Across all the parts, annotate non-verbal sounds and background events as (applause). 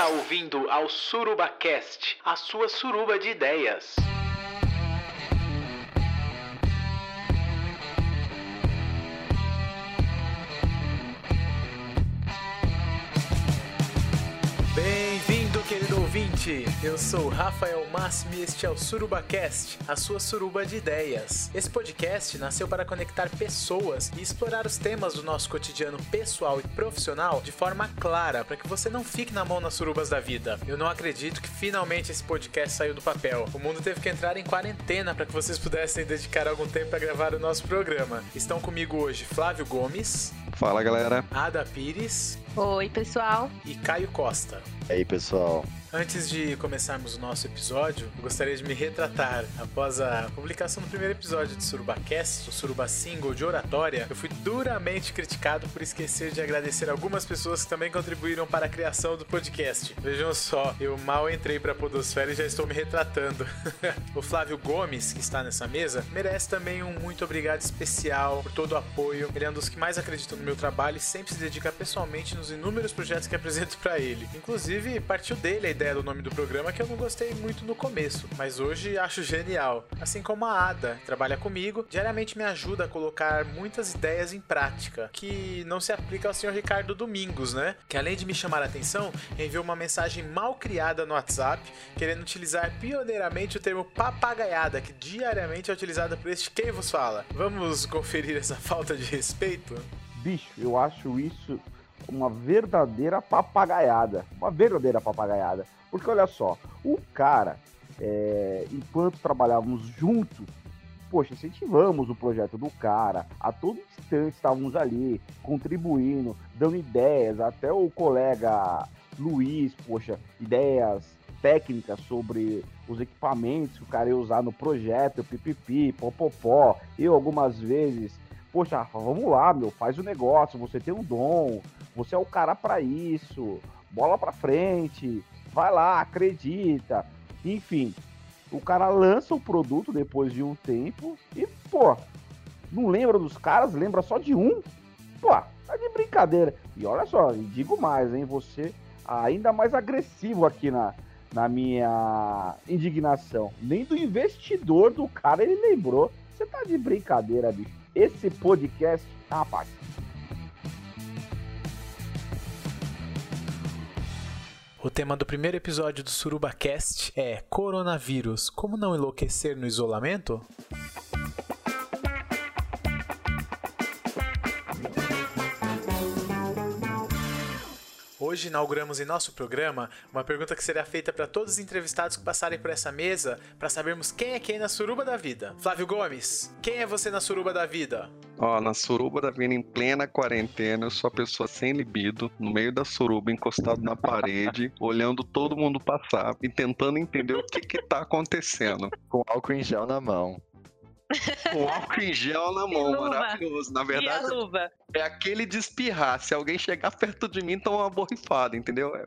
está ouvindo ao SurubaCast, a sua suruba de ideias. Bem-vindo, querido ouvinte! Eu sou Rafael Máximo e este é o SurubaCast, a sua suruba de ideias. Esse podcast nasceu para conectar pessoas e explorar os temas do nosso cotidiano pessoal e profissional de forma clara, para que você não fique na mão nas surubas da vida. Eu não acredito que finalmente esse podcast saiu do papel. O mundo teve que entrar em quarentena para que vocês pudessem dedicar algum tempo para gravar o nosso programa. Estão comigo hoje Flávio Gomes, Fala galera. Ada Pires Oi, pessoal. e Caio Costa. E aí, pessoal? Antes de começarmos o nosso episódio, gostaria de me retratar. Após a publicação do primeiro episódio de SurubaCast, o Suruba Single de Oratória, eu fui duramente criticado por esquecer de agradecer algumas pessoas que também contribuíram para a criação do podcast. Vejam só, eu mal entrei para a Podosfera e já estou me retratando. (laughs) o Flávio Gomes, que está nessa mesa, merece também um muito obrigado especial por todo o apoio. Ele é um dos que mais acreditam no meu trabalho e sempre se dedica pessoalmente nos inúmeros projetos que apresento para ele. Inclusive, partiu dele ideia do nome do programa que eu não gostei muito no começo, mas hoje acho genial. Assim como a Ada, que trabalha comigo, diariamente me ajuda a colocar muitas ideias em prática, que não se aplica ao senhor Ricardo Domingos, né? Que além de me chamar a atenção, enviou uma mensagem mal criada no WhatsApp, querendo utilizar pioneiramente o termo papagaiada, que diariamente é utilizado por este quem vos fala. Vamos conferir essa (laughs) falta de respeito? Bicho, eu acho isso uma verdadeira papagaiada. Uma verdadeira papagaiada. Porque olha só, o cara, é, enquanto trabalhávamos juntos, poxa, incentivamos o projeto do cara, a todo instante estávamos ali, contribuindo, dando ideias, até o colega Luiz, poxa, ideias técnicas sobre os equipamentos que o cara ia usar no projeto, pipipi, popopó, eu algumas vezes poxa, Rafa, vamos lá, meu, faz o negócio, você tem um dom, você é o cara para isso, bola para frente, vai lá, acredita. Enfim, o cara lança o produto depois de um tempo e, pô, não lembra dos caras, lembra só de um. Pô, tá de brincadeira. E olha só, digo mais, hein, você ainda mais agressivo aqui na, na minha indignação. Nem do investidor do cara ele lembrou. Você tá de brincadeira, bicho esse podcast, rapaz. O tema do primeiro episódio do SurubaCast é Coronavírus, como não enlouquecer no isolamento? Hoje inauguramos em nosso programa uma pergunta que será feita para todos os entrevistados que passarem por essa mesa para sabermos quem é quem na suruba da vida. Flávio Gomes, quem é você na suruba da vida? Ó, na suruba da vida em plena quarentena, eu sou a pessoa sem libido, no meio da suruba, encostado na parede, (laughs) olhando todo mundo passar e tentando entender o que que tá acontecendo. Com álcool em gel na mão. Com álcool em gel na (laughs) mão, maravilhoso. Na E a verdade, luva? é aquele de espirrar. Se alguém chegar perto de mim, toma uma borrifada, entendeu? É.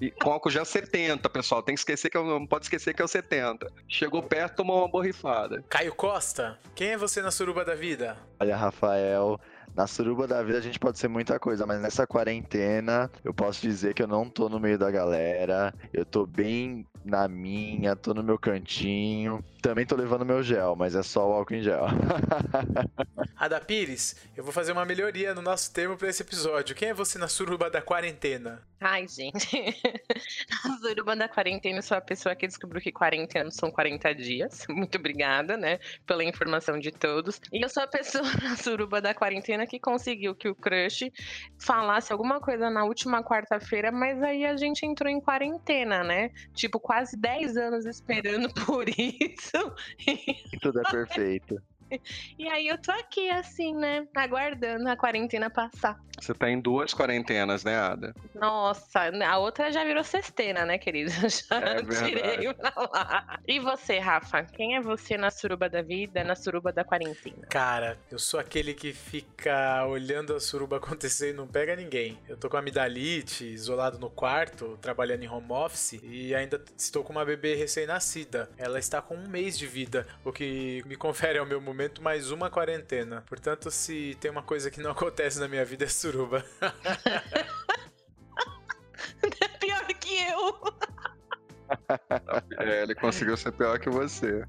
E com álcool gel 70, pessoal. Tem que esquecer que eu não pode esquecer que é o 70. Chegou perto, tomou uma borrifada. Caio Costa, quem é você na suruba da vida? Olha, Rafael, na suruba da vida a gente pode ser muita coisa, mas nessa quarentena eu posso dizer que eu não tô no meio da galera, eu tô bem na minha, tô no meu cantinho. Também tô levando meu gel, mas é só o álcool em gel. (laughs) Ada Pires, eu vou fazer uma melhoria no nosso termo para esse episódio. Quem é você na suruba da quarentena? Ai, gente. (laughs) A suruba da quarentena, eu sou a pessoa que descobriu que 40 anos são 40 dias. Muito obrigada, né, pela informação de todos. E eu sou a pessoa (laughs) na suruba da quarentena que conseguiu que o crush falasse alguma coisa na última quarta-feira, mas aí a gente entrou em quarentena, né? Tipo, quase 10 anos esperando (laughs) por isso. E tudo é perfeito. (laughs) E aí eu tô aqui, assim, né, aguardando a quarentena passar. Você tá em duas quarentenas, né, Ada? Nossa, a outra já virou cesteira, né, querido? (laughs) Já É tirei pra lá. E você, Rafa? Quem é você na suruba da vida, na suruba da quarentena? Cara, eu sou aquele que fica olhando a suruba (laughs) acontecer e não pega ninguém. Eu tô com amidalite, isolado no quarto, trabalhando em home office e ainda estou com uma bebê recém-nascida. Ela está com um mês de vida, o que me confere ao meu momento mais uma quarentena. Portanto, se tem uma coisa que não (laughs) acontece na minha vida é suruba. (laughs) Pior que não. É, ele conseguiu ser pior que você.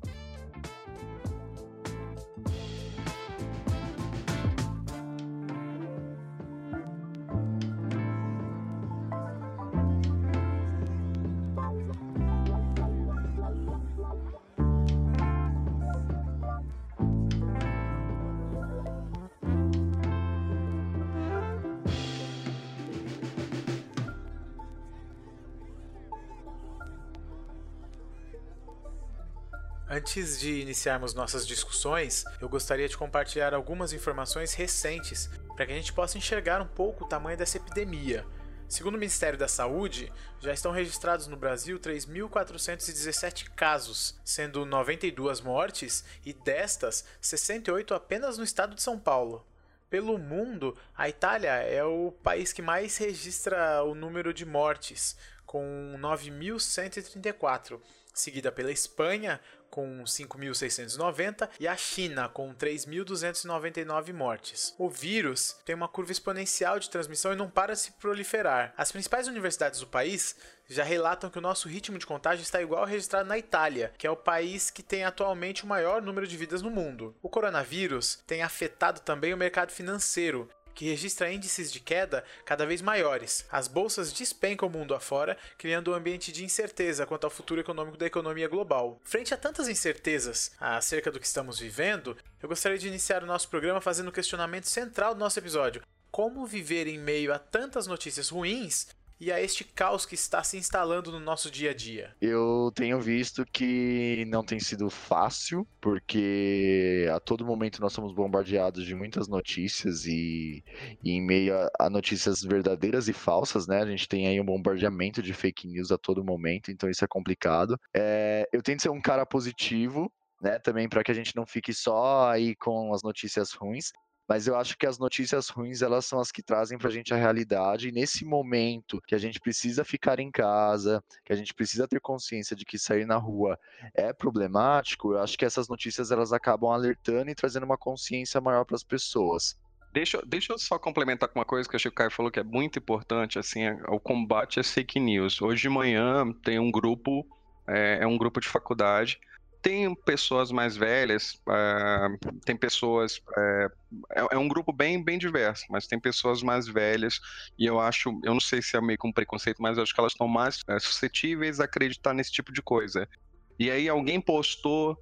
Antes de iniciarmos nossas discussões, eu gostaria de compartilhar algumas informações recentes para que a gente possa enxergar um pouco o tamanho dessa epidemia. Segundo o Ministério da Saúde, já estão registrados no Brasil 3.417 casos, sendo 92 mortes e destas 68 apenas no estado de São Paulo. Pelo mundo, a Itália é o país que mais registra o número de mortes, com 9.134, seguida pela Espanha, com 5.690 e a China com 3.299 mortes. O vírus tem uma curva exponencial de transmissão e não para de se proliferar. As principais universidades do país já relatam que o nosso ritmo de contágio está igual ao registrado na Itália, que é o país que tem atualmente o maior número de vidas no mundo. O coronavírus tem afetado também o mercado financeiro, que registra índices de queda cada vez maiores. As bolsas despencam o mundo afora, criando um ambiente de incerteza quanto ao futuro econômico da economia global. Frente a tantas incertezas acerca do que estamos vivendo, eu gostaria de iniciar o nosso programa fazendo o questionamento central do nosso episódio: como viver em meio a tantas notícias ruins e a este caos que está se instalando no nosso dia a dia? Eu tenho visto que não tem sido fácil, porque a todo momento nós somos bombardeados de muitas notícias e, e em meio a, a, notícias verdadeiras e falsas, né? A gente tem aí um bombardeamento de fake news a todo momento, então isso é complicado. É, eu tento ser um cara positivo, né, também para que a gente não fique só aí com as notícias ruins, mas eu acho que as notícias ruins elas são as que trazem para a gente a realidade e nesse momento que a gente precisa ficar em casa, que a gente precisa ter consciência de que sair na rua é problemático, eu acho que essas notícias elas acabam alertando e trazendo uma consciência maior para as pessoas. Deixa, deixa eu só complementar com uma coisa que eu acho que o Caio falou que é muito importante, assim, é o combate às fake news. Hoje de manhã tem um grupo, é, é um grupo de faculdade, tem pessoas mais velhas, uh, tem pessoas. Uh, é, é, um grupo bem, bem diverso, mas tem pessoas mais velhas, e eu acho, eu não sei se é meio com um preconceito, mas eu acho que elas estão mais uh, suscetíveis a acreditar nesse tipo de coisa. E aí alguém postou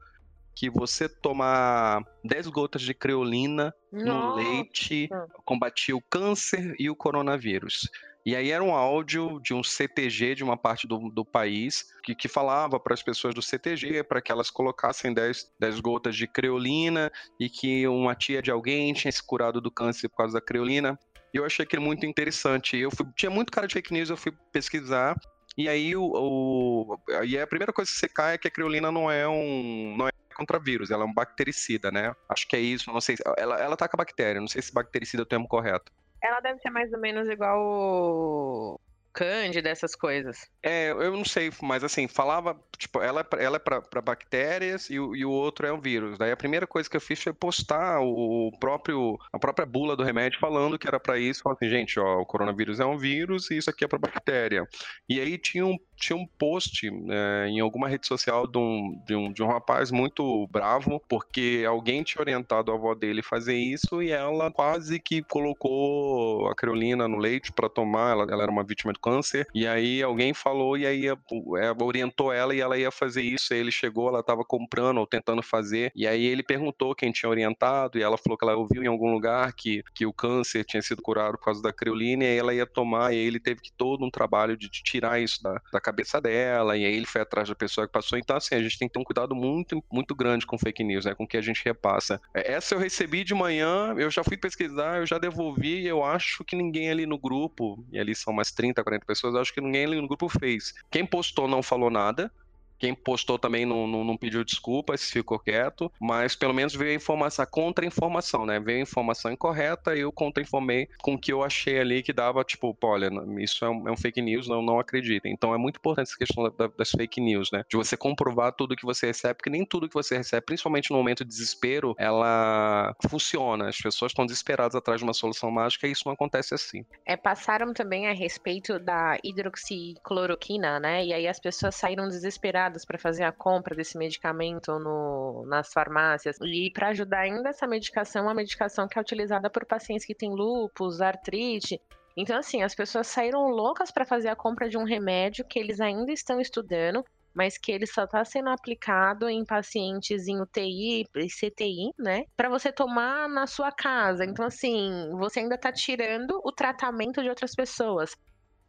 que você tomar 10 gotas de creolina Nossa. no leite combatia o câncer e o coronavírus. E aí era um áudio de um CTG de uma parte do, do país que, que falava para as pessoas do CTG para que elas colocassem 10, 10 gotas de creolina e que uma tia de alguém tinha se curado do câncer por causa da creolina. E eu achei aquilo muito interessante. Eu fui, tinha muito cara de fake news, eu fui pesquisar. E aí, o, o, aí a primeira coisa que você cai é que a creolina não é um. Não é contra vírus, ela é um bactericida, né? Acho que é isso, não sei. Ela, ela ataca bactéria, não sei se bactericida é o termo correto. Ela deve ser mais ou menos igual Cândida, essas coisas. É, eu não sei, mas assim, falava, tipo, ela, é ela é para bactérias e o, e o outro é um vírus. Daí a primeira coisa que eu fiz foi postar o próprio, a própria bula do remédio falando que era para isso. Falando assim, gente, ó, o coronavírus é um vírus e isso aqui é para bactéria. E aí tinha um, tinha um post é, em alguma rede social de um, de, um, de um rapaz muito bravo, porque alguém tinha orientado a avó dele fazer isso e ela quase que colocou a creolina no leite para tomar. Ela, ela era uma vítima de câncer, e aí alguém falou e aí é, orientou ela e ela ia fazer isso, aí ele chegou, ela estava comprando ou tentando fazer, e aí ele perguntou quem tinha orientado, e ela falou que ela ouviu em algum lugar que, que o câncer tinha sido curado por causa da creolina, e aí ela ia tomar, e aí ele teve que todo um trabalho de, de tirar isso da, da cabeça dela, e aí ele foi atrás da pessoa que passou, então assim, a gente tem que ter um cuidado muito, muito grande com fake news, né, com o que a gente repassa. É, essa eu recebi de manhã, eu já fui pesquisar, eu já devolvi, eu acho que ninguém ali no grupo, e ali são mais 30, 40 pessoas, acho que ninguém ali no grupo fez. Quem postou não falou nada. Quem postou também não, não, não pediu desculpas, ficou quieto, mas pelo menos veio a informação, a contra-informação, né? Veio a informação incorreta e eu contra-informei com o que eu achei ali que dava, tipo, olha, isso é um, é um fake news, não, não acreditem. Então é muito importante essa questão da, das fake news, né? De você comprovar tudo que você recebe, porque nem tudo que você recebe, principalmente no momento de desespero, ela funciona. As pessoas estão desesperadas atrás de uma solução mágica e isso não acontece assim. É, passaram também a respeito da hidroxicloroquina, né? E aí as pessoas saíram desesperadas para fazer a compra desse medicamento no, nas farmácias. E para ajudar ainda essa medicação, uma medicação que é utilizada por pacientes que têm lúpus, artrite. Então, assim, as pessoas saíram loucas para fazer a compra de um remédio que eles ainda estão estudando, mas que ele só está sendo aplicado em pacientes em UTI e CTI, né? Para você tomar na sua casa. Então, assim, você ainda está tirando o tratamento de outras pessoas.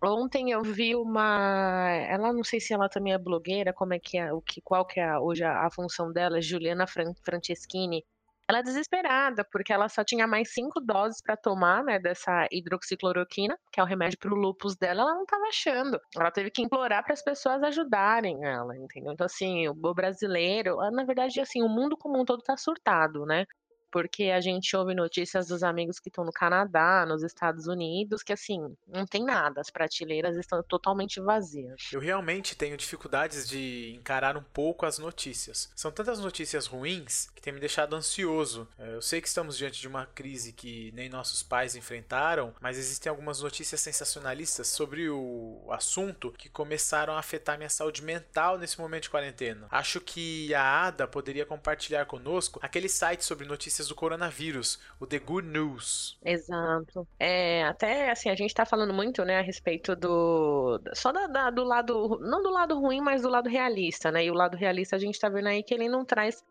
Ontem eu vi uma, ela não sei se ela também é blogueira, como é que é, o que, qual que é hoje a, a função dela, Juliana Fran Franceschini. Ela é desesperada, porque ela só tinha mais cinco doses para tomar, né, dessa hidroxicloroquina, que é o remédio para o lúpus dela, ela não estava achando. Ela teve que implorar para as pessoas ajudarem ela, entendeu? Então, assim, o brasileiro, na verdade, assim, o mundo como um todo está surtado, né? Porque a gente ouve notícias dos amigos que estão no Canadá, nos Estados Unidos, que assim, não tem nada, as prateleiras estão totalmente vazias. Eu realmente tenho dificuldades de encarar um pouco as notícias. São tantas notícias ruins que tem me deixado ansioso. É, eu sei que estamos diante de uma crise que nem nossos pais enfrentaram, mas existem algumas notícias sensacionalistas sobre o assunto que começaram a afetar minha saúde mental nesse momento de quarentena. Acho que a Ada poderia compartilhar conosco aquele site sobre notícias notícias do coronavírus, o The Good News. Exato. É, até assim, a gente está falando muito, né, a respeito do. Só da, da, do lado. Não do lado ruim, mas do lado realista, né? E o lado realista a gente está vendo aí que ele não traz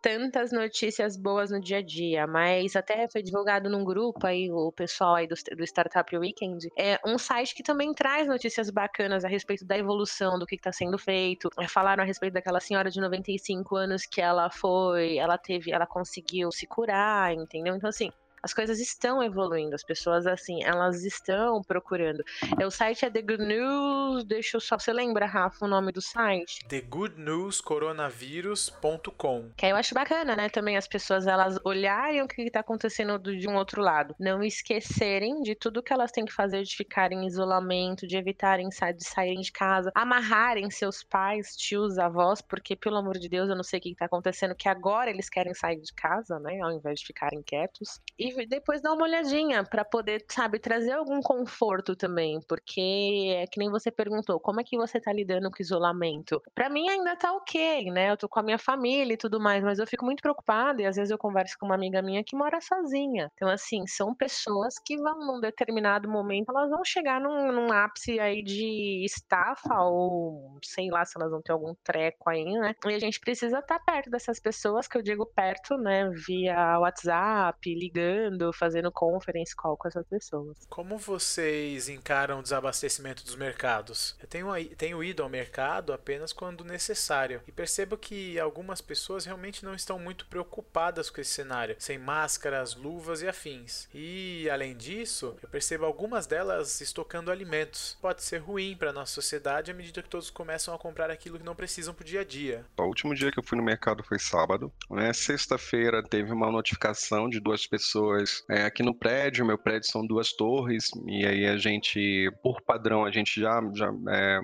tantas notícias boas no dia a dia, mas até foi divulgado num grupo aí, o pessoal aí do, do Startup Weekend, é um site que também traz notícias bacanas a respeito da evolução, do que está sendo feito. É, falaram a respeito daquela senhora de 95 anos que ela foi, ela teve, ela conseguiu se curar, entendeu? Então, assim, as coisas estão evoluindo, as pessoas, assim, elas estão procurando. É, o site é The Good News, deixa eu só. Você lembra, Rafa, o nome do site? TheGoodNewsCoronavirus.com. Que eu acho bacana, né? Também as pessoas elas olharem o que está acontecendo de um outro lado. Não esquecerem de tudo que elas têm que fazer de ficar em isolamento, de evitarem de saírem de casa, amarrarem seus pais, tios, avós, porque, pelo amor de Deus, eu não sei o que está acontecendo, que agora eles querem sair de casa, né? Ao invés de ficarem quietos. E e depois dar uma olhadinha para poder, sabe, trazer algum conforto também, porque é que nem você perguntou, como é que você tá lidando com o isolamento? Para mim ainda tá OK, né? Eu tô com a minha família e tudo mais, mas eu fico muito preocupada e às vezes eu converso com uma amiga minha que mora sozinha. Então assim, são pessoas que vão num determinado momento, elas vão chegar num, num ápice aí de estafa ou sei lá se elas vão ter algum treco aí, né? E a gente precisa estar tá perto dessas pessoas, que eu digo perto, né, via WhatsApp, ligando fazendo conference call com essas pessoas. Como vocês encaram o desabastecimento dos mercados? Eu tenho, tenho ido ao mercado apenas quando necessário e percebo que algumas pessoas realmente não estão muito preocupadas com esse cenário, sem máscaras, luvas e afins. E além disso, eu percebo algumas delas estocando alimentos. Pode ser ruim para nossa sociedade à medida que todos começam a comprar aquilo que não precisam pro dia a dia. O último dia que eu fui no mercado foi sábado. Né? Sexta-feira teve uma notificação de duas pessoas pessoas é, aqui no prédio. Meu prédio são duas torres, e aí a gente, por padrão, a gente já, já, é,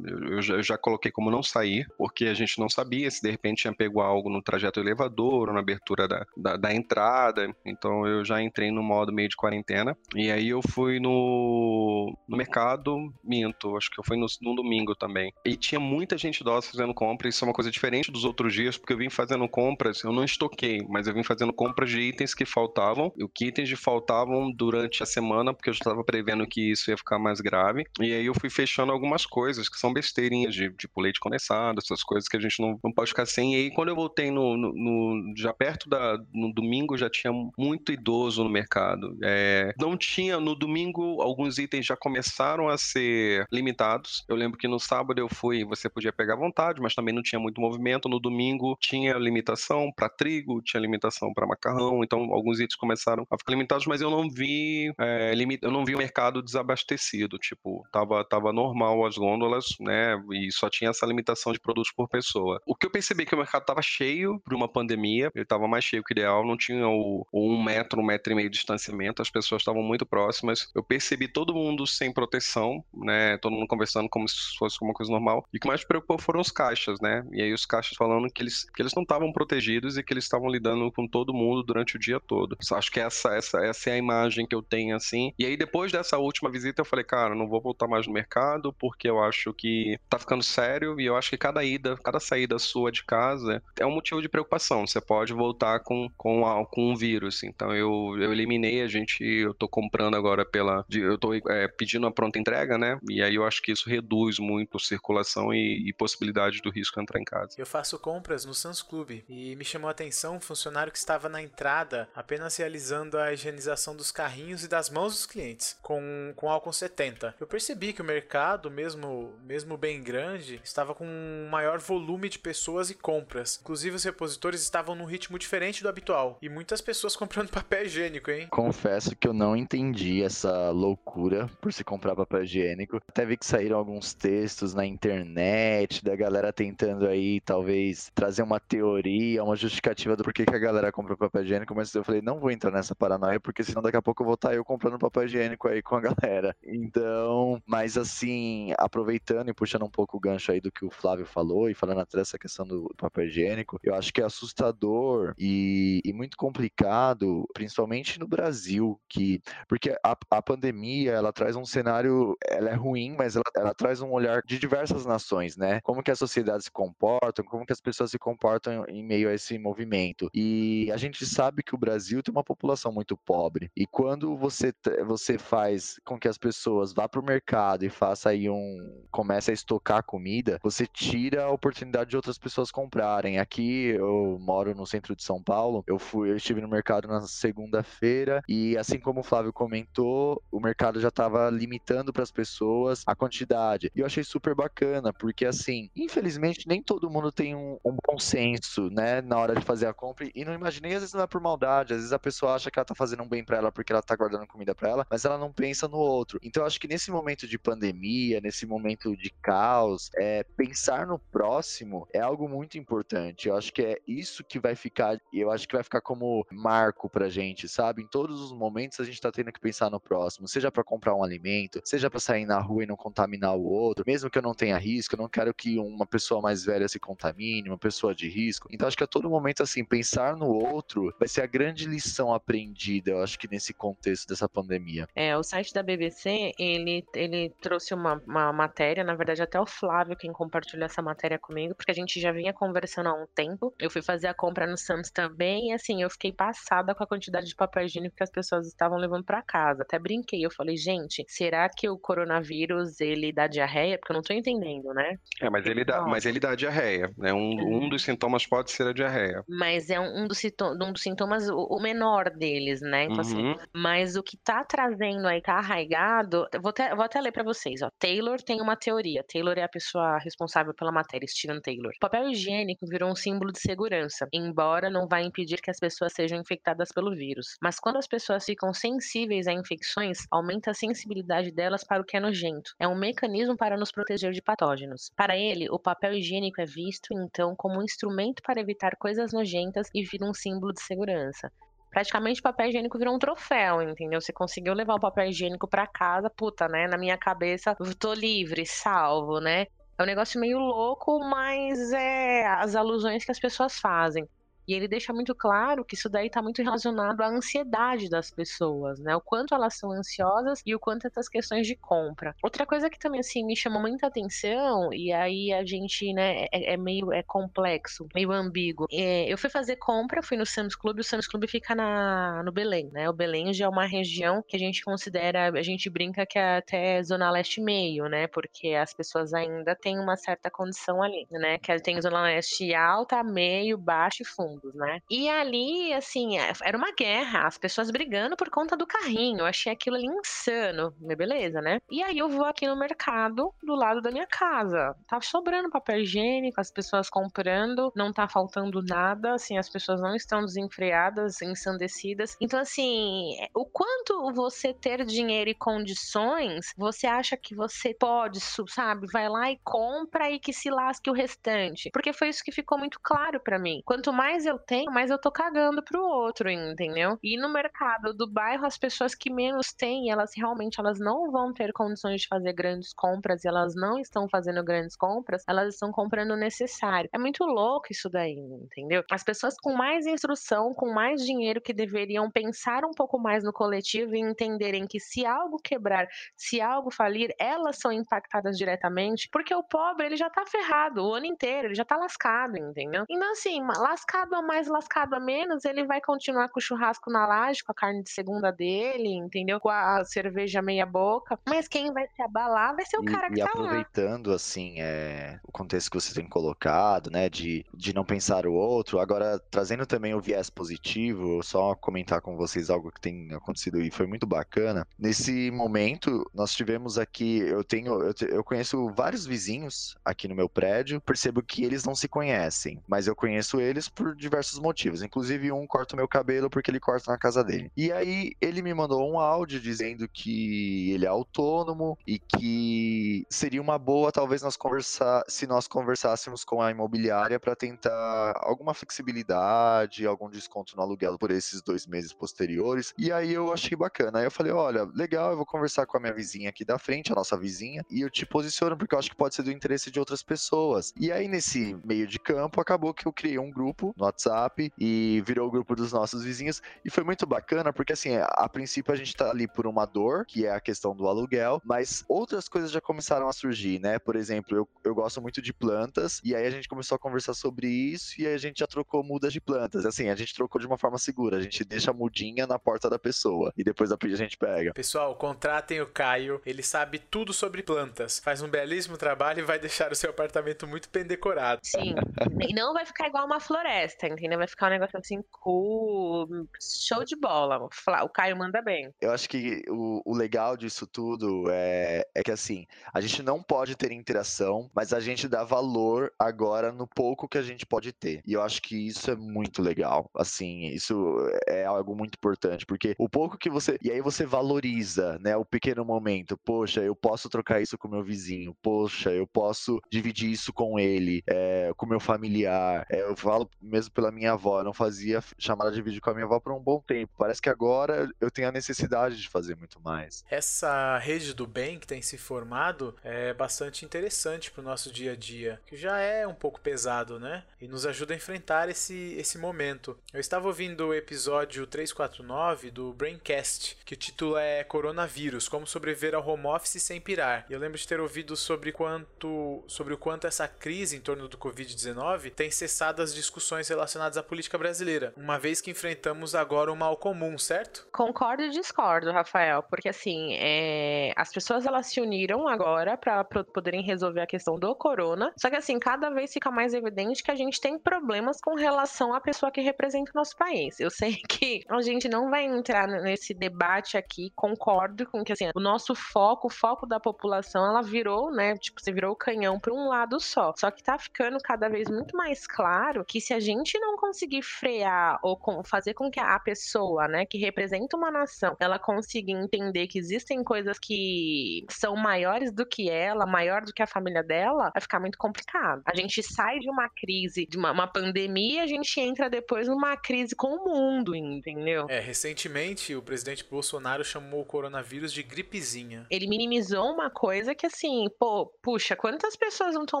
eu, já eu já coloquei como não sair, porque a gente não sabia se de repente tinha pego algo no trajeto elevador ou na abertura da, da, da entrada. Então eu já entrei no modo meio de quarentena. E aí eu fui no, no mercado, minto, acho que eu fui no, no domingo também. E tinha muita gente idosa fazendo compras, isso é uma coisa diferente dos outros dias, porque eu vim fazendo compras, eu não estoquei, mas eu vim fazendo compras de itens que faltavam. Eu que itens faltavam durante a semana, porque eu estava prevendo que isso ia ficar mais grave. E aí eu fui fechando algumas coisas que são besteirinhas, de, tipo leite condensado, essas coisas que a gente não, não pode ficar sem. E aí quando eu voltei no, no, no já perto da. No domingo já tinha muito idoso no mercado. É, não tinha, no domingo, alguns itens já começaram a ser limitados. Eu lembro que no sábado eu fui, você podia pegar à vontade, mas também não tinha muito movimento. No domingo tinha limitação para trigo, tinha limitação para macarrão, então alguns itens começaram começaram a limitados, mas eu não vi, é, eu não vi o mercado desabastecido, tipo, tava, tava normal as gôndolas, né, e só tinha essa limitação de produtos por pessoa. O que eu percebi é que o mercado tava cheio por uma pandemia, ele tava mais cheio que ideal, não tinha o, o um metro, um metro e meio de distanciamento, as pessoas estavam muito próximas, eu percebi todo mundo sem proteção, né, todo mundo conversando como se fosse uma coisa normal, e o que mais me preocupou foram os caixas, né, e aí os caixas falando que eles, que eles não estavam protegidos e que eles estavam lidando com todo mundo durante o dia todo. Acho que essa, essa, essa é a imagem que eu tenho, assim. E aí, depois dessa última visita, eu falei, cara, não vou voltar mais no mercado, porque eu acho que tá ficando sério e eu acho que cada ida, cada saída sua de casa é um motivo de preocupação. Você pode voltar com, com, com um vírus. Então, eu, eu eliminei, a gente, eu tô comprando agora pela. Eu tô é, pedindo uma pronta entrega, né? E aí eu acho que isso reduz muito a circulação e, e possibilidade do risco entrar em casa. Eu faço compras no Sans Club e me chamou a atenção um funcionário que estava na entrada apenas realizando a higienização dos carrinhos e das mãos dos clientes com, com álcool 70. Eu percebi que o mercado, mesmo, mesmo bem grande, estava com um maior volume de pessoas e compras. Inclusive os repositores estavam num ritmo diferente do habitual e muitas pessoas (laughs) comprando papel higiênico, hein? Confesso que eu não entendi essa loucura por se comprar papel higiênico. Até vi que saíram alguns textos na internet da galera tentando aí talvez trazer uma teoria, uma justificativa do porquê que a galera compra papel higiênico, mas eu falei, não vou entrar nessa paranoia, porque senão daqui a pouco eu vou estar eu comprando papel higiênico aí com a galera. Então, mas assim, aproveitando e puxando um pouco o gancho aí do que o Flávio falou e falando até essa questão do papel higiênico, eu acho que é assustador e, e muito complicado, principalmente no Brasil, que porque a, a pandemia ela traz um cenário, ela é ruim, mas ela, ela traz um olhar de diversas nações, né? Como que a sociedade se comportam, como que as pessoas se comportam em meio a esse movimento. E a gente sabe que o Brasil tem uma população muito pobre. E quando você, você faz com que as pessoas vá para o mercado e faça aí um. comece a estocar comida, você tira a oportunidade de outras pessoas comprarem. Aqui eu moro no centro de São Paulo, eu fui, eu estive no mercado na segunda-feira e assim como o Flávio comentou, o mercado já estava limitando para as pessoas a quantidade. E eu achei super bacana, porque assim, infelizmente nem todo mundo tem um, um bom senso, né, na hora de fazer a compra. E não imaginei, às vezes não é por maldade, às vezes a pessoa acha que ela tá fazendo um bem para ela porque ela tá guardando comida para ela, mas ela não pensa no outro. Então eu acho que nesse momento de pandemia, nesse momento de caos, é, pensar no próximo é algo muito importante. Eu acho que é isso que vai ficar, eu acho que vai ficar como marco pra gente, sabe? Em todos os momentos a gente tá tendo que pensar no próximo, seja para comprar um alimento, seja para sair na rua e não contaminar o outro, mesmo que eu não tenha risco, eu não quero que uma pessoa mais velha se contamine, uma pessoa de risco. Então acho que a todo momento assim, pensar no outro vai ser a grande lição aprendida, eu acho que nesse contexto dessa pandemia. É, o site da BBC, ele, ele trouxe uma, uma matéria, na verdade até o Flávio quem compartilhou essa matéria comigo, porque a gente já vinha conversando há um tempo. Eu fui fazer a compra no Sam's também e assim, eu fiquei passada com a quantidade de papel higiênico que as pessoas estavam levando para casa. Até brinquei, eu falei, gente, será que o coronavírus ele dá diarreia? Porque eu não tô entendendo, né? É, mas ele dá, mas ele dá diarreia, né? Um, é. um dos sintomas pode ser a diarreia. Mas é um, um dos, um dos sintomas, o, o, menor deles, né? Então, assim, uhum. assim, mas o que tá trazendo aí, tá arraigado, vou até, vou até ler para vocês, ó. Taylor tem uma teoria. Taylor é a pessoa responsável pela matéria, Steven Taylor. O papel higiênico virou um símbolo de segurança, embora não vá impedir que as pessoas sejam infectadas pelo vírus. Mas quando as pessoas ficam sensíveis a infecções, aumenta a sensibilidade delas para o que é nojento. É um mecanismo para nos proteger de patógenos. Para ele, o papel higiênico é visto, então, como um instrumento para evitar coisas nojentas e vira um símbolo de segurança praticamente papel higiênico virou um troféu, entendeu? Você conseguiu levar o papel higiênico para casa, puta, né? Na minha cabeça, tô livre, salvo, né? É um negócio meio louco, mas é as alusões que as pessoas fazem. E ele deixa muito claro que isso daí está muito relacionado à ansiedade das pessoas, né? O quanto elas são ansiosas e o quanto essas questões de compra. Outra coisa que também assim me chamou muita atenção e aí a gente, né, é, é meio é complexo, meio ambíguo. É, eu fui fazer compra, fui no Sam's Club, o Sam's Club fica na no Belém, né? O Belém já é uma região que a gente considera, a gente brinca que é até zona leste meio, né? Porque as pessoas ainda têm uma certa condição ali, né? Que tem zona leste alta, meio, baixo e fundo. Né? E ali, assim, é, era uma guerra, as pessoas brigando por conta do carrinho. Eu achei aquilo ali insano, beleza, né? E aí eu vou aqui no mercado do lado da minha casa. Tá sobrando papel higiênico, as pessoas comprando, não tá faltando nada, assim, as pessoas não estão desenfreadas, ensandecidas. Então, assim, o quanto você ter dinheiro e condições, você acha que você pode, sabe, vai lá e compra e que se lasque o restante. Porque foi isso que ficou muito claro para mim. Quanto mais eu tenho, mais eu tô cagando pro outro, entendeu? E no mercado do bairro, as pessoas que menos têm, elas realmente elas não vão ter condições de fazer grandes compras e elas não estão fazendo grandes compras, elas estão comprando o necessário. É muito louco isso daí, entendeu? As pessoas com mais instrução, com mais dinheiro que deveriam pensar um pouco mais no coletivo e entenderem que se algo quebrar, se algo falir, elas são impactadas diretamente, porque o pobre ele já tá ferrado o ano inteiro, ele já tá lascado, entendeu? Então assim, lascado a mais, lascado a menos, ele vai continuar com o churrasco na laje, com a carne de segunda dele, entendeu? Com a cerveja meia boca, mas quem vai se abalar vai ser o e, cara que e tá aproveitando lá. assim, é, o contexto que você tem colocado, né, de, de não pensar o outro, agora trazendo também o viés positivo, só comentar com vocês algo que tem acontecido e foi muito bacana. Nesse momento, nós tivemos aqui, eu tenho, eu, eu conheço vários vizinhos aqui no meu prédio, percebo que eles não se conhecem, mas eu conheço eles por diversos motivos. Inclusive, um corta o meu cabelo porque ele corta na casa dele. E aí, ele me mandou um áudio dizendo que ele é autônomo e que seria uma boa, talvez, nós conversar, se nós conversássemos com a imobiliária para tentar alguma flexibilidade, algum desconto no aluguel por esses dois meses posteriores. E aí eu achei bacana. Aí eu falei: olha, legal, eu vou conversar com a minha vizinha aqui da frente, a nossa vizinha, e eu te posiciono porque eu acho que pode ser do interesse de outras pessoas. E aí, nesse meio de campo, acabou que eu criei um grupo no WhatsApp e virou o grupo dos nossos vizinhos. E foi muito bacana, porque assim, a princípio a gente tá ali por uma dor, que é a questão do aluguel, mas outras coisas já começaram a surgir, né? Por exemplo, eu, eu gosto muito de plantas, e aí a gente começou a conversar sobre isso, e aí a gente já trocou mudas de plantas. Assim, a gente trocou de uma forma segura, a gente deixa a mudinha na porta da pessoa, e depois a gente pega. Pessoal, contratem o Caio, ele sabe tudo sobre plantas, faz um belíssimo trabalho e vai deixar o seu apartamento muito bem decorado. Sim. e não vai ficar igual uma floresta, entendeu? Vai ficar um negócio assim, cool, show de bola. O Caio manda bem. Eu acho que o, o legal disso tudo é, é que assim, a gente não pode ter interação, mas a gente dá valor agora no pouco que a gente pode ter. E eu acho que isso é muito legal. Assim, isso é algo muito importante, porque o pouco que você. E aí você valoriza, né, o pequeno momento. Poxa, eu posso trocar isso com meu vizinho. Poxa, eu posso dividir isso com ele, é, com meu familiar. É, eu falo mesmo pela minha avó, não fazia chamada de vídeo com a minha avó por um bom tempo. Parece que agora eu tenho a necessidade de fazer muito mais. Essa rede do bem que tem se formado é bastante interessante para o nosso dia a dia, que já é um pouco pesado, né? E nos ajuda a enfrentar esse, esse momento. Eu estava ouvindo o episódio 349 do Braincast, que o título é Coronavírus: Como sobreviver ao home office sem pirar. E eu lembro de ter ouvido sobre quanto sobre o quanto essa crise em torno do Covid-19 tem cessado as discussões relacionadas à política brasileira, uma vez que enfrentamos agora um mal comum, certo? Concordo e discordo, Rafael, porque assim, é... as pessoas elas se uniram agora para poderem resolver a questão do corona. Só que assim, cada vez fica mais evidente que a gente tem problemas com relação à pessoa que representa o nosso país. Eu sei (laughs) que a gente não vai entrar nesse debate aqui, concordo com que assim, o nosso foco, o foco da população, ela virou, né, tipo, você virou o canhão para um lado só. Só que tá ficando cada vez muito mais claro que se a gente não conseguir frear ou fazer com que a pessoa, né, que representa uma nação, ela consiga entender que existem coisas que são maiores do que ela, maior do que a família dela, vai ficar muito complicado. A gente sai de uma crise, de uma, uma pandemia, a gente entra depois numa crise com o mundo, entendeu? É, recentemente o presidente Bolsonaro chamou o coronavírus de gripezinha. Ele minimizou uma coisa que assim, pô, puxa, quantas pessoas não estão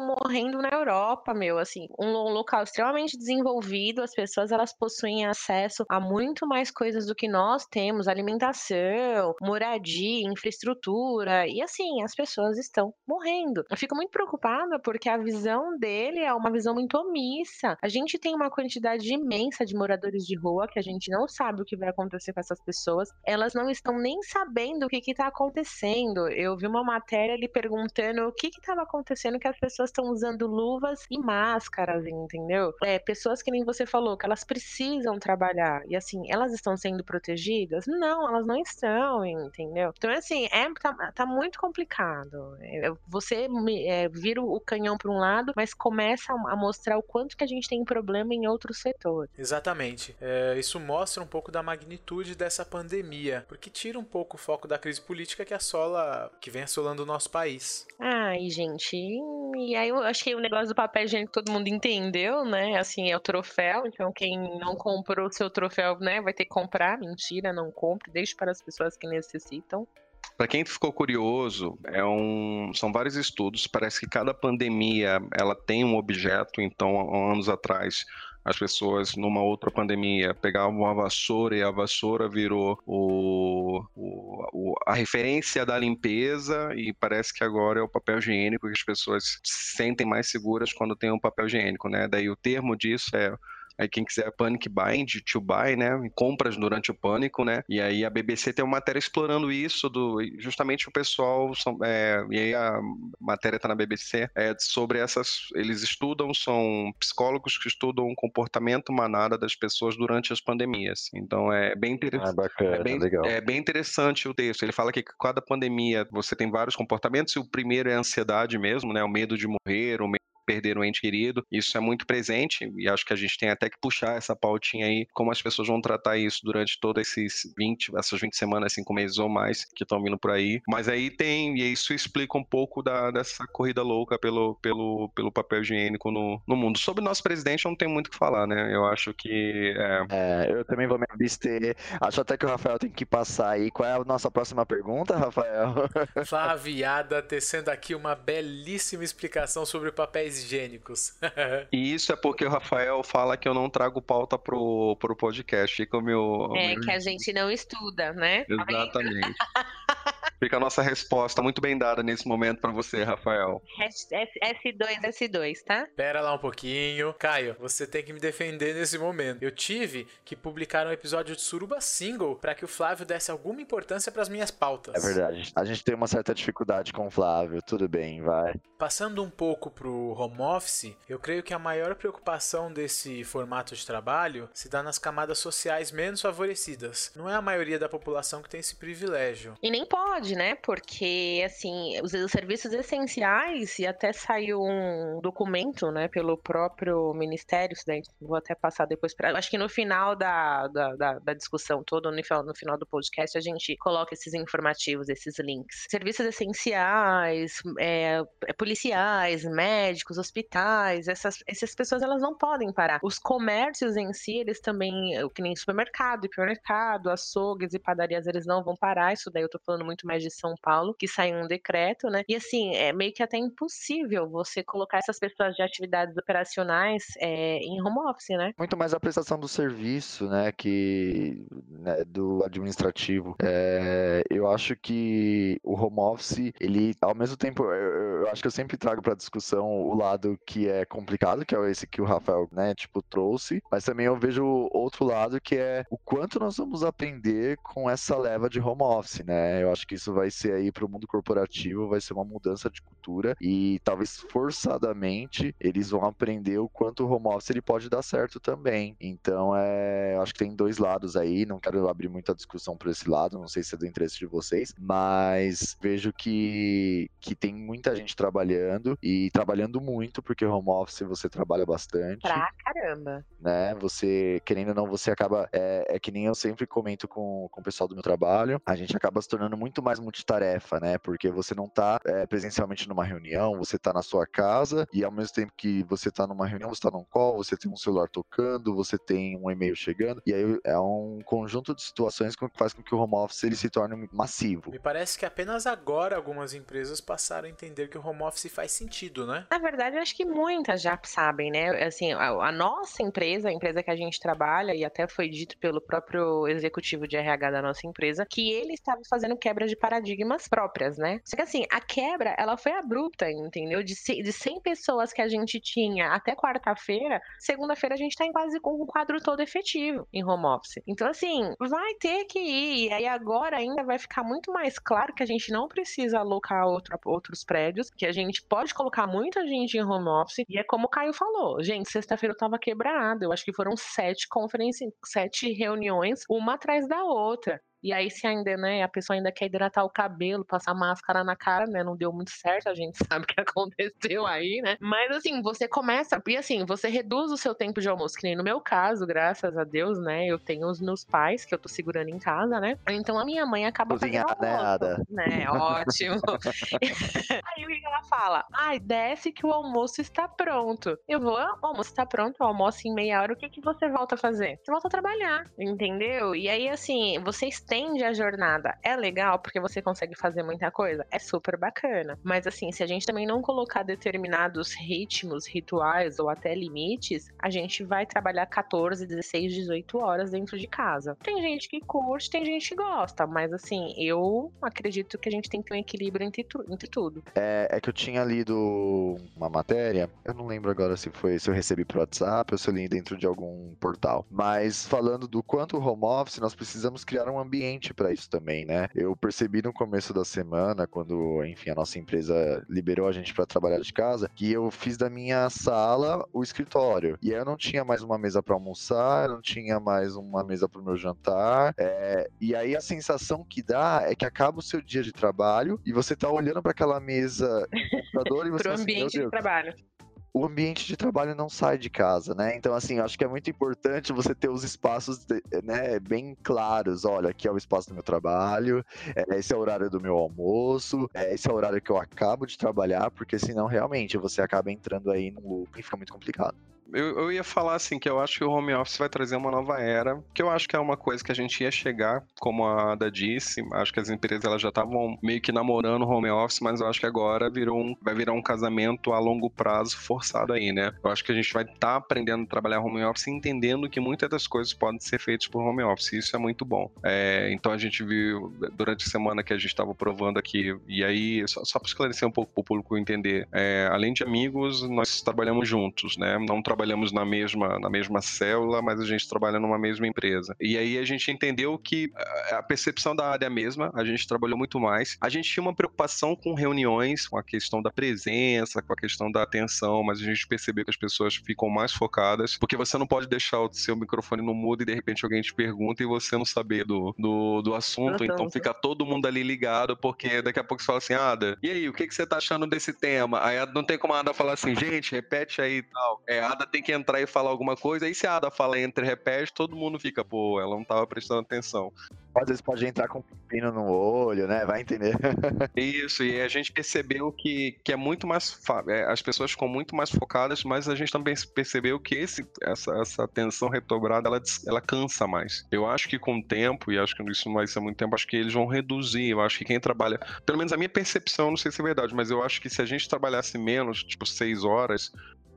morrendo na Europa, meu, assim, um local extremamente desenvolvido, as pessoas elas possuem acesso a muito mais coisas do que nós temos, alimentação, moradia, infraestrutura, e assim, as pessoas estão morrendo. Eu fico muito preocupada porque a visão dele é uma visão muito omissa. A gente tem uma quantidade imensa de moradores de rua que a gente não sabe o que vai acontecer com essas pessoas. Elas não estão nem sabendo o que está acontecendo. Eu vi uma matéria ali perguntando o que estava acontecendo que as pessoas estão usando luvas e máscaras, entendeu? É, pessoas que nem você falou, que elas precisam trabalhar. E assim, elas estão sendo protegidas? Não, elas não estão, entendeu? Então, assim, é, tá, tá muito complicado. É, você é, vira o canhão para um lado, mas começa a mostrar o quanto que a gente tem problema em outros setores. Exatamente. É, isso mostra um pouco da magnitude dessa pandemia, porque tira um pouco o foco da crise política que assola, que vem assolando o nosso país. Ai, gente, e aí eu acho que o negócio do papel higiênico todo mundo entendeu, né? Assim, é o troféu, então quem não comprou o seu troféu, né, vai ter que comprar. Mentira, não compre, deixe para as pessoas que necessitam. Para quem ficou curioso, é um, são vários estudos. Parece que cada pandemia ela tem um objeto. Então, anos atrás, as pessoas numa outra pandemia pegavam uma vassoura e a vassoura virou o, o, o, a referência da limpeza e parece que agora é o papel higiênico que as pessoas se sentem mais seguras quando tem um papel higiênico, né? Daí o termo disso é Aí quem quiser Panic Buying, to buy, né? Compras durante o pânico, né? E aí a BBC tem uma matéria explorando isso, do justamente o pessoal, são, é, e aí a matéria tá na BBC, é sobre essas, eles estudam, são psicólogos que estudam o comportamento manada das pessoas durante as pandemias. Então é bem interessante. Ah, bacana, é bem, legal. é bem interessante o texto. Ele fala que cada pandemia você tem vários comportamentos e o primeiro é a ansiedade mesmo, né? O medo de morrer, o medo perder um ente querido. Isso é muito presente e acho que a gente tem até que puxar essa pautinha aí, como as pessoas vão tratar isso durante todos esses 20, essas 20 semanas, 5 meses ou mais que estão vindo por aí. Mas aí tem, e isso explica um pouco da, dessa corrida louca pelo, pelo, pelo papel higiênico no, no mundo. Sobre o nosso presidente, não tem muito o que falar, né? Eu acho que. É... é, eu também vou me abster. Acho até que o Rafael tem que passar aí. Qual é a nossa próxima pergunta, Rafael? Flaviada tecendo aqui uma belíssima explicação sobre papéis higiênicos. e isso é porque o Rafael fala que eu não trago pauta pro, pro podcast. Fica o meu. É, que a gente não estuda, né? Exatamente. (laughs) Fica a nossa resposta muito bem dada nesse momento para você, Rafael. S2, S2, tá? Pera lá um pouquinho. Caio, você tem que me defender nesse momento. Eu tive que publicar um episódio de Suruba Single para que o Flávio desse alguma importância para as minhas pautas. É verdade. A gente tem uma certa dificuldade com o Flávio. Tudo bem, vai. Passando um pouco pro home office, eu creio que a maior preocupação desse formato de trabalho se dá nas camadas sociais menos favorecidas. Não é a maioria da população que tem esse privilégio. E nem pode, né? Porque, assim, os, os serviços essenciais, e até saiu um documento, né, pelo próprio Ministério, vou até passar depois para. Acho que no final da, da, da, da discussão toda, no final, no final do podcast, a gente coloca esses informativos, esses links. Serviços essenciais, é, policiais, médicos, hospitais, essas, essas pessoas elas não podem parar. Os comércios em si, eles também, que nem supermercado, hipermercado, açougues e padarias, eles não vão parar. Isso daí eu tô falando muito mais de São Paulo, que saiu um decreto, né? E assim, é meio que até impossível você colocar essas pessoas de atividades operacionais é, em home office, né? Muito mais a prestação do serviço, né? Que né, do administrativo. É, eu acho que o home office, ele, ao mesmo tempo, eu, eu acho que eu sempre trago para discussão o lado que é complicado, que é esse que o Rafael, né, tipo, trouxe, mas também eu vejo outro lado que é o quanto nós vamos aprender com essa leva de home office, né? Eu acho que isso vai ser aí para o mundo corporativo, vai ser uma mudança de cultura e talvez forçadamente eles vão aprender o quanto o home office ele pode dar certo também. Então, é, eu acho que tem dois lados aí, não quero abrir muita discussão por esse lado, não sei se é do interesse de vocês, mas vejo que, que tem muita gente trabalhando e trabalhando muito, porque home office você trabalha bastante. Pra caramba. Né? Você, querendo ou não, você acaba. É, é que nem eu sempre comento com, com o pessoal do meu trabalho, a gente acaba se tornando muito mais multitarefa, né? Porque você não tá é, presencialmente numa reunião, você tá na sua casa e ao mesmo tempo que você tá numa reunião, você tá num call, você tem um celular tocando, você tem um e-mail chegando, e aí é um conjunto de situações que faz com que o home office ele se torne massivo. Me parece que apenas agora algumas empresas passaram a entender que o home office faz sentido, né? Na verdade, eu acho que muitas já sabem, né? Assim, a, a nossa empresa, a empresa que a gente trabalha, e até foi dito pelo próprio executivo de RH da nossa empresa, que ele estava fazendo quebra de paradigmas próprias, né? Só que assim, a quebra, ela foi abrupta, entendeu? De, de 100 pessoas que a gente tinha até quarta-feira, segunda-feira a gente tá em quase com o quadro todo efetivo em home office. Então, assim, vai ter que ir. E aí agora ainda vai ficar muito mais claro que a gente não precisa alocar outro, outros prédios que a gente pode colocar muita gente em home office, e é como o Caio falou, gente, sexta-feira eu tava quebrada, eu acho que foram sete conferências, sete reuniões, uma atrás da outra. E aí, se ainda, né, a pessoa ainda quer hidratar o cabelo, passar máscara na cara, né? Não deu muito certo, a gente (laughs) sabe o que aconteceu aí, né? Mas assim, você começa, e assim, você reduz o seu tempo de almoço, que nem no meu caso, graças a Deus, né? Eu tenho os meus pais que eu tô segurando em casa, né? Então a minha mãe acaba Cozinhar, fazendo né, almoço, né? Ótimo. (laughs) (laughs) aí o que ela fala? Ai, desce que o almoço está pronto. Eu vou, "Ah, o almoço está pronto, o almoço em meia hora, o que que você volta a fazer? Você volta a trabalhar, entendeu? E aí, assim, você estende a jornada. É legal porque você consegue fazer muita coisa? É super bacana. Mas, assim, se a gente também não colocar determinados ritmos, rituais ou até limites, a gente vai trabalhar 14, 16, 18 horas dentro de casa. Tem gente que curte, tem gente que gosta, mas, assim, eu acredito que a gente tem que ter um equilíbrio entre, tu- entre tudo. É, é que eu tinha lido uma matéria, eu não lembro agora se foi se eu recebi pro WhatsApp ou se eu li dentro de algum portal, mas falando do quanto o home office nós precisamos criar um ambiente para isso também, né? Eu percebi no começo da semana, quando, enfim, a nossa empresa liberou a gente para trabalhar de casa, que eu fiz da minha sala o escritório. E aí eu não tinha mais uma mesa para almoçar, eu não tinha mais uma mesa para o meu jantar. é, e aí a sensação que dá é que acaba o seu dia de trabalho e você tá olhando para aquela mesa no computador e (laughs) você Pro assim, ambiente de Deus, trabalho. O ambiente de trabalho não sai de casa, né? Então, assim, acho que é muito importante você ter os espaços né, bem claros. Olha, aqui é o espaço do meu trabalho, é, esse é o horário do meu almoço, é, esse é o horário que eu acabo de trabalhar, porque senão realmente você acaba entrando aí num loop e fica muito complicado. Eu, eu ia falar assim que eu acho que o home office vai trazer uma nova era, que eu acho que é uma coisa que a gente ia chegar, como a Ada disse. Acho que as empresas elas já estavam meio que namorando o home office, mas eu acho que agora virou um, vai virar um casamento a longo prazo forçado aí, né? Eu acho que a gente vai estar aprendendo a trabalhar home office e entendendo que muitas das coisas podem ser feitas por home office. Isso é muito bom. É, então a gente viu durante a semana que a gente estava provando aqui, e aí, só, só para esclarecer um pouco para o público entender, é, além de amigos, nós trabalhamos juntos, né? Não trabalhamos na mesma, na mesma célula, mas a gente trabalha numa mesma empresa. E aí a gente entendeu que a a percepção da área é a mesma, a gente trabalhou muito mais. A gente tinha uma preocupação com reuniões, com a questão da presença, com a questão da atenção, mas a gente percebeu que as pessoas ficam mais focadas, porque você não pode deixar o seu microfone no mudo e de repente alguém te pergunta e você não saber do, do, do assunto, então fica todo mundo ali ligado, porque daqui a pouco você fala assim, Ada, e aí, o que, que você tá achando desse tema? Aí Ada não tem como a Ada falar assim, gente, repete aí e tal. É, a Ada tem que entrar e falar alguma coisa, aí se a Ada fala entre repete, todo mundo fica, pô, ela não tava prestando atenção. Às vezes pode entrar com um pepino no olho, né? Vai entender. (laughs) Isso, e a gente percebeu que, que é muito mais. é, as pessoas ficam muito mais focadas, mas a gente também percebeu que esse, essa, essa atenção redobrada ela, ela cansa mais. Eu acho que com o tempo, e acho que isso não vai ser muito tempo, acho que eles vão reduzir. Eu acho que quem trabalha. Pelo menos a minha percepção, não sei se é verdade, mas eu acho que se a gente trabalhasse menos, tipo seis horas.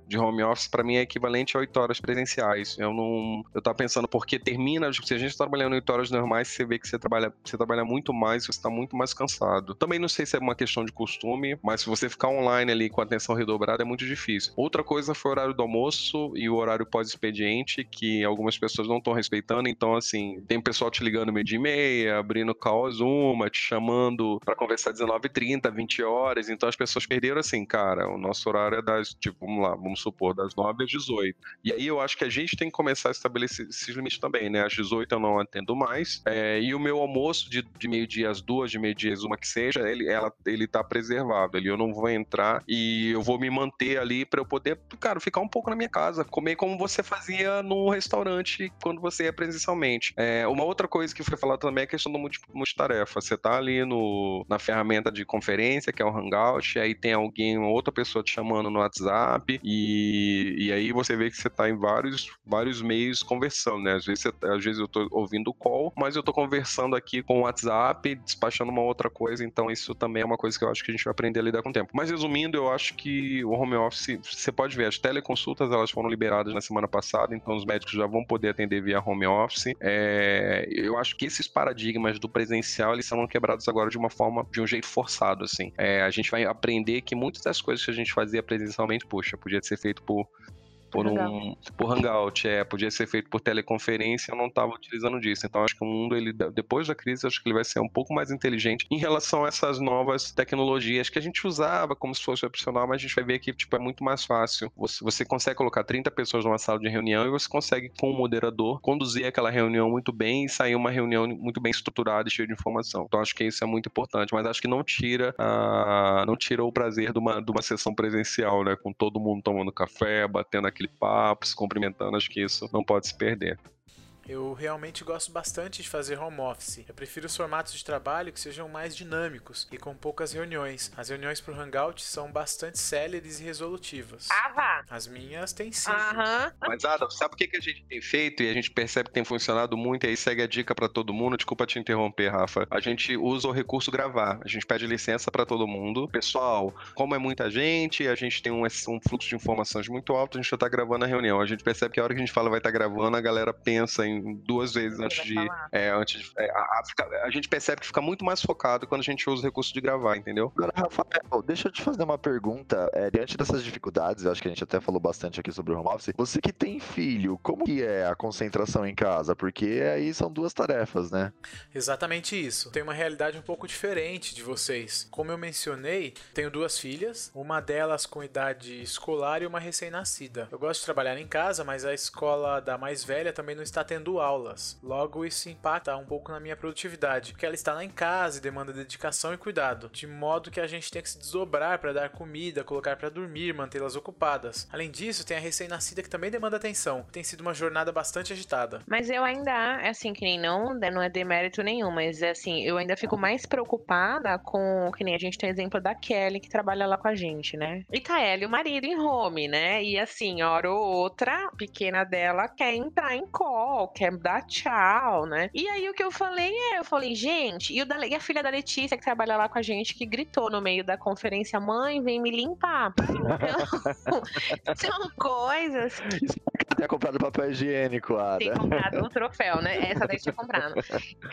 De home office, pra mim, é equivalente a 8 horas presenciais. Eu não. Eu tava pensando, porque termina. Se a gente tá trabalhando 8 horas normais, você vê que você trabalha, você trabalha muito mais, você tá muito mais cansado. Também não sei se é uma questão de costume, mas se você ficar online ali com a atenção redobrada, é muito difícil. Outra coisa foi o horário do almoço e o horário pós-expediente, que algumas pessoas não estão respeitando. Então, assim, tem pessoal te ligando meio dia e meia, abrindo call Zuma, te chamando pra conversar 19h30, 20 horas. Então as pessoas perderam assim, cara, o nosso horário é das, tipo, vamos lá, vamos supor, das 9 às 18. E aí eu acho que a gente tem que começar a estabelecer esses limites também, né? Às 18 eu não atendo mais. é, e o meu almoço de, de meio-dia às duas, de meio-dia às uma que seja, ele, ela, ele tá preservado. Ali eu não vou entrar e eu vou me manter ali pra eu poder, cara, ficar um pouco na minha casa, comer como você fazia no restaurante quando você ia presencialmente. É, uma outra coisa que foi falada também é a questão do multi- multitarefa. Você tá ali no, na ferramenta de conferência, que é o Hangout, aí tem alguém, outra pessoa te chamando no WhatsApp, e, e aí você vê que você tá em vários, vários meios conversando, né? Às vezes, você- às vezes eu tô ouvindo o call, mas eu tô conversando aqui com o WhatsApp, despachando uma outra coisa, então isso também é uma coisa que eu acho que a gente vai aprender a lidar com o tempo. Mas resumindo, eu acho que o home office, você pode ver, as teleconsultas elas foram liberadas na semana passada, então os médicos já vão poder atender via home office. É, eu acho que esses paradigmas do presencial, eles serão quebrados agora de uma forma, de um jeito forçado, assim. É, a gente vai aprender que muitas das coisas que a gente fazia presencialmente, poxa, podia ser feito por por um por Hangout, é, podia ser feito por teleconferência, eu não estava utilizando disso. Então acho que o mundo ele depois da crise, acho que ele vai ser um pouco mais inteligente em relação a essas novas tecnologias que a gente usava como se fosse opcional, mas a gente vai ver que tipo é muito mais fácil. Você, você consegue colocar 30 pessoas numa sala de reunião e você consegue com o moderador conduzir aquela reunião muito bem e sair uma reunião muito bem estruturada e cheia de informação. Então acho que isso é muito importante, mas acho que não tira a, não tira o prazer de uma, de uma sessão presencial, né, com todo mundo tomando café, batendo aquele papo, se cumprimentando, acho que isso não pode se perder. Eu realmente gosto bastante de fazer home office. Eu prefiro os formatos de trabalho que sejam mais dinâmicos e com poucas reuniões. As reuniões por Hangout são bastante céleres e resolutivas. Ah, vá! As minhas têm sido. Aham. Mas, Adam, sabe o que, que a gente tem feito e a gente percebe que tem funcionado muito? E aí segue a dica para todo mundo. Desculpa te interromper, Rafa. A gente usa o recurso gravar. A gente pede licença para todo mundo. Pessoal, como é muita gente, a gente tem um, um fluxo de informações muito alto, a gente já tá gravando a reunião. A gente percebe que a hora que a gente fala vai estar tá gravando, a galera pensa em duas vezes antes de, é, antes de. É, a, a, a, gente percebe que fica muito mais focado quando a gente usa o recurso de gravar, entendeu? Agora, Rafael, deixa eu te fazer uma pergunta. É, diante dessas dificuldades, eu acho que a gente até falou bastante aqui sobre o home office. Você que tem filho, como que é a concentração em casa? Porque aí são duas tarefas, né? Exatamente isso. Tem uma realidade um pouco diferente de vocês. Como eu mencionei, tenho duas filhas, uma delas com idade escolar e uma recém-nascida. Eu gosto de trabalhar em casa, mas a escola da mais velha também não está tendo aulas. Logo, isso impacta um pouco na minha produtividade, porque ela está lá em casa e demanda dedicação e cuidado, de modo que a gente tem que se desdobrar para dar comida, colocar para dormir, mantê-las ocupadas. Além disso, tem a recém-nascida que também demanda atenção. Tem sido uma jornada bastante agitada. Mas eu ainda, é assim, que nem não, né, não é demérito nenhum, mas é assim, eu ainda fico mais preocupada com, que nem a gente tem exemplo da Kelly que trabalha lá com a gente, né? E tá ela e o marido em home, né? E assim, hora ou outra, a pequena dela quer entrar em call, quer dar tchau, né? E aí o que eu falei é, eu falei, gente, e, o da, e a filha da Letícia que trabalha lá com a gente, que gritou no meio da conferência, mãe, vem me limpar. (laughs) Então, (laughs) são coisas. Tinha comprado papel higiênico, Ada. Tem comprado um troféu, né? Essa daí tinha comprado.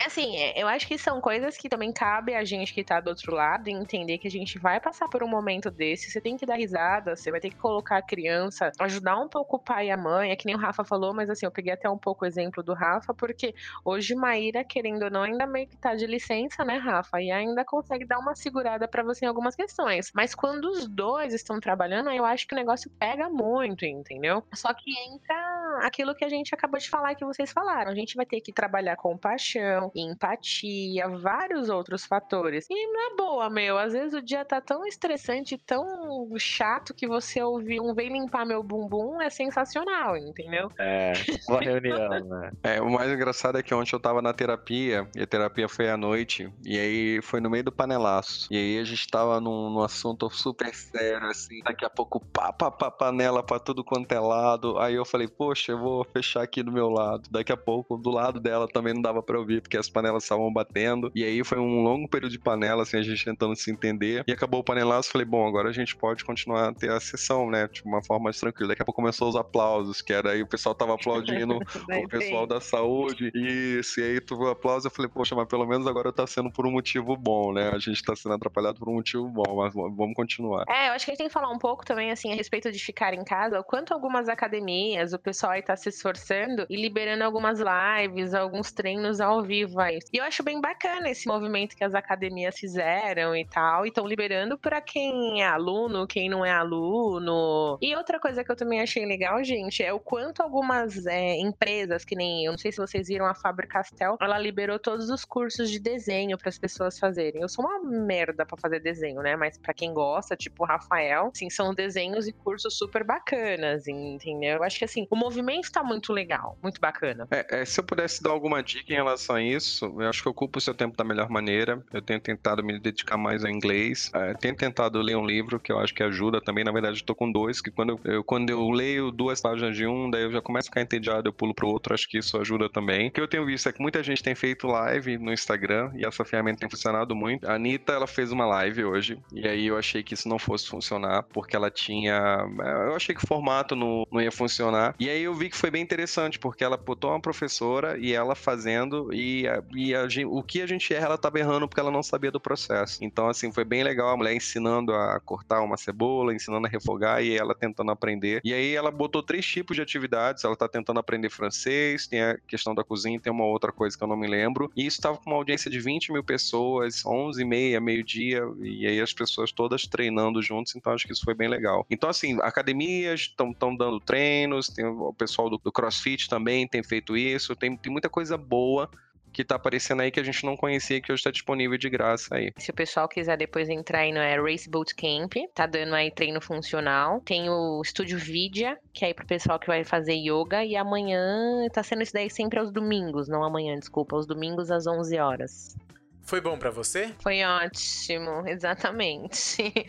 Assim, é, eu acho que são coisas que também cabe a gente que tá do outro lado entender que a gente vai passar por um momento desse. Você tem que dar risada, você vai ter que colocar a criança, ajudar um pouco o pai e a mãe. É que nem o Rafa falou, mas assim, eu peguei até um pouco o exemplo do Rafa, porque hoje Maíra, querendo ou não, ainda meio que tá de licença, né, Rafa? E ainda consegue dar uma segurada para você em algumas questões. Mas quando os dois estão trabalhando, eu acho que o negócio pega muito, entendeu? Só que entra aquilo que a gente acabou de falar que vocês falaram. A gente vai ter que trabalhar com paixão, empatia, vários outros fatores. E na boa, meu, às vezes o dia tá tão estressante, tão chato que você ouvir um vem limpar meu bumbum é sensacional, entendeu? É, uma reunião, né? É, o mais engraçado é que ontem eu tava na terapia, e a terapia foi à noite, e aí foi no meio do panelaço. E aí a gente tava num, num assunto super sério, assim, daqui a pouco pá, pá, pá, panela pra tudo quanto é lado. Aí eu falei, poxa, eu vou fechar aqui do meu lado. Daqui a pouco, do lado dela também não dava pra ouvir, porque as panelas estavam batendo. E aí foi um longo período de panela, assim, a gente tentando se entender. E acabou o panelaço, falei, bom, agora a gente pode continuar a ter a sessão, né? Tipo, uma forma mais tranquila. Daqui a pouco começou os aplausos, que era aí o pessoal tava (laughs) aplaudindo o pessoal da saúde. E aí tu aplauso, eu falei, poxa, mas pelo menos agora tá sendo por um motivo bom, né? A gente tá sendo atrapalhado por um motivo bom, mas vamos continuar. É, eu acho que a gente tem que falar um pouco também, assim, a respeito de ficar em casa, o quanto algumas academias, o pessoal aí tá se esforçando e liberando algumas lives, alguns treinos ao vivo aí. E eu acho bem bacana esse movimento que as academias fizeram e tal, e estão liberando para quem é aluno, quem não é aluno. E outra coisa que eu também achei legal, gente, é o quanto algumas é, empresas, que nem, eu não sei se vocês viram a Faber Castell, ela liberou todos os cursos de desenho para as pessoas fazerem. Eu sou uma merda para fazer desenho, né? Mas para quem gosta, tipo o Rafael, sim, são desenhos e cursos super bacanas, entendeu? Eu acho que assim, o movimento tá muito legal, muito bacana. É, é, se eu pudesse dar alguma dica em relação a isso, eu acho que eu ocupo o seu tempo da melhor maneira. Eu tenho tentado me dedicar mais ao inglês. É, tenho tentado ler um livro que eu acho que ajuda também. Na verdade, eu tô com dois, que quando eu, eu, quando eu leio duas páginas de um, daí eu já começo a ficar entediado, eu pulo pro outro. Acho que isso ajuda também. O que eu tenho visto é que muita gente tem feito live no Instagram e essa ferramenta tem funcionado muito. A Anitta, ela fez uma live hoje e aí eu achei que isso não fosse funcionar porque ela tinha. Eu achei que o formato não, não ia funcionar. E aí eu vi que foi bem interessante, porque ela botou uma professora e ela fazendo, e, e a, o que a gente erra, ela tava errando porque ela não sabia do processo. Então, assim, foi bem legal a mulher ensinando a cortar uma cebola, ensinando a refogar e ela tentando aprender. E aí ela botou três tipos de atividades, ela tá tentando aprender francês, tem a questão da cozinha, tem uma outra coisa que eu não me lembro. E isso tava com uma audiência de 20 mil pessoas, 11 e meia, meio-dia, e aí as pessoas todas treinando juntos, então acho que isso foi bem legal. Então, assim, academias estão dando treinos, tem o pessoal do, do CrossFit também tem feito isso, tem, tem muita coisa boa que tá aparecendo aí que a gente não conhecia que hoje está disponível de graça aí. Se o pessoal quiser depois entrar aí no é Race Boot Camp, tá dando aí treino funcional. Tem o Estúdio Vidya, que é aí pro pessoal que vai fazer yoga. E amanhã tá sendo isso daí sempre aos domingos, não amanhã, desculpa, aos domingos às 11 horas. Foi bom para você? Foi ótimo, (laughs) exatamente.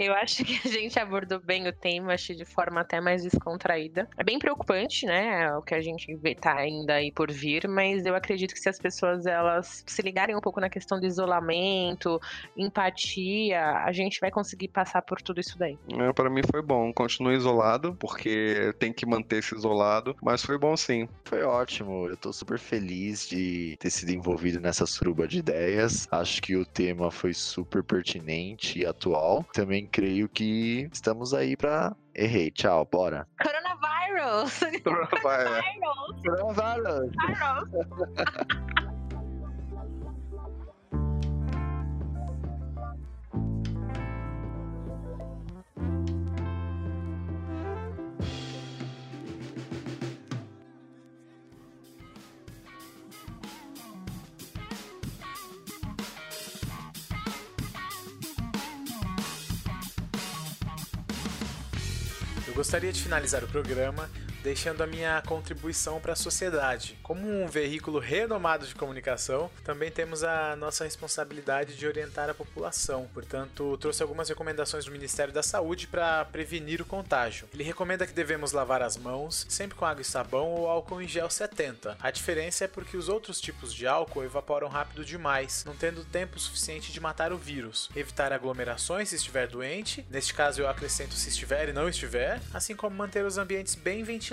Eu acho que a gente abordou bem o tema, acho de forma até mais descontraída. É bem preocupante, né? O que a gente vê tá ainda aí por vir, mas eu acredito que se as pessoas elas se ligarem um pouco na questão do isolamento, empatia, a gente vai conseguir passar por tudo isso daí. É, para mim foi bom. Continuo isolado, porque tem que manter-se isolado, mas foi bom sim. Foi ótimo. Eu tô super feliz de ter sido envolvido nessa suruba de ideias. Acho que o tema foi super pertinente e atual. Também creio que estamos aí pra. Errei, tchau, bora. Coronavirus! Coronavirus! Coronavirus! Gostaria de finalizar o programa deixando a minha contribuição para a sociedade. Como um veículo renomado de comunicação, também temos a nossa responsabilidade de orientar a população. Portanto, trouxe algumas recomendações do Ministério da Saúde para prevenir o contágio. Ele recomenda que devemos lavar as mãos sempre com água e sabão ou álcool em gel 70. A diferença é porque os outros tipos de álcool evaporam rápido demais, não tendo tempo suficiente de matar o vírus. Evitar aglomerações se estiver doente, neste caso eu acrescento se estiver e não estiver, assim como manter os ambientes bem ventilados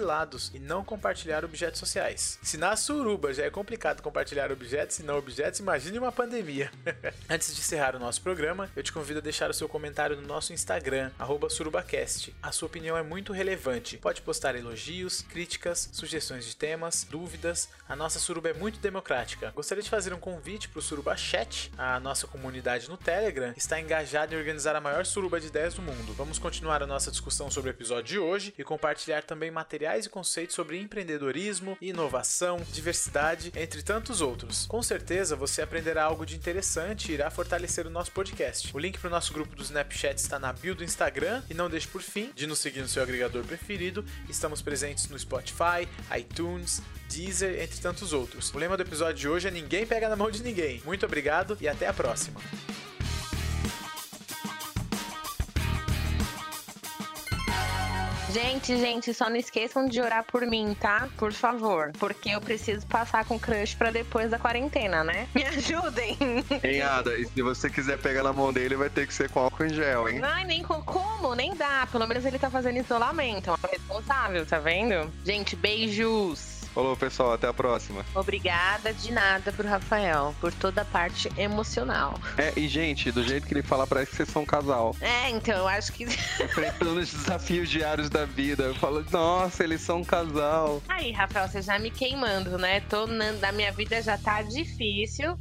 e não compartilhar objetos sociais. Se na suruba já é complicado compartilhar objetos e não objetos, imagine uma pandemia. (laughs) Antes de encerrar o nosso programa, eu te convido a deixar o seu comentário no nosso Instagram, surubacast. A sua opinião é muito relevante. Pode postar elogios, críticas, sugestões de temas, dúvidas. A nossa suruba é muito democrática. Gostaria de fazer um convite para o Suruba Chat, a nossa comunidade no Telegram, está engajada em organizar a maior suruba de ideias do mundo. Vamos continuar a nossa discussão sobre o episódio de hoje e compartilhar também materiais e conceitos sobre empreendedorismo, inovação, diversidade, entre tantos outros. Com certeza você aprenderá algo de interessante e irá fortalecer o nosso podcast. O link para o nosso grupo do Snapchat está na bio do Instagram e não deixe por fim de nos seguir no seu agregador preferido. Estamos presentes no Spotify, iTunes, Deezer, entre tantos outros. O lema do episódio de hoje é ninguém pega na mão de ninguém. Muito obrigado e até a próxima. Gente, gente, só não esqueçam de orar por mim, tá? Por favor. Porque eu preciso passar com crush pra depois da quarentena, né? Me ajudem. Hein, Ada? E se você quiser pegar na mão dele, vai ter que ser com álcool em gel, hein? Ai, nem com como, nem dá. Pelo menos ele tá fazendo isolamento. É responsável, tá vendo? Gente, beijos. Falou, pessoal. Até a próxima. Obrigada de nada pro Rafael, por toda a parte emocional. É, e gente, do jeito que ele fala, parece que vocês são um casal. É, então, eu acho que. (laughs) Enfrentando os desafios diários da vida. Eu falo, nossa, eles são um casal. Aí, Rafael, você já me queimando, né? Tô na, na minha vida já tá difícil.